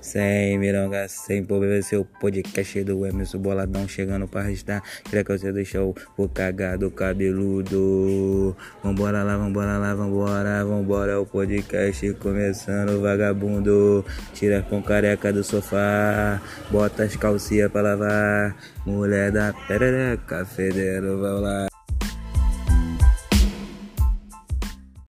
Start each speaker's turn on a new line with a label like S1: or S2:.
S1: Sem mironga, sem problema, seu é podcast do Emerson Boladão chegando pra arrastar. Queria que você deixou o cagado cabeludo. Vambora lá, vambora lá, vambora, vambora. É o podcast começando, vagabundo. Tira com careca do sofá, bota as calcinhas pra lavar. Mulher da perereca, federo, vai lá.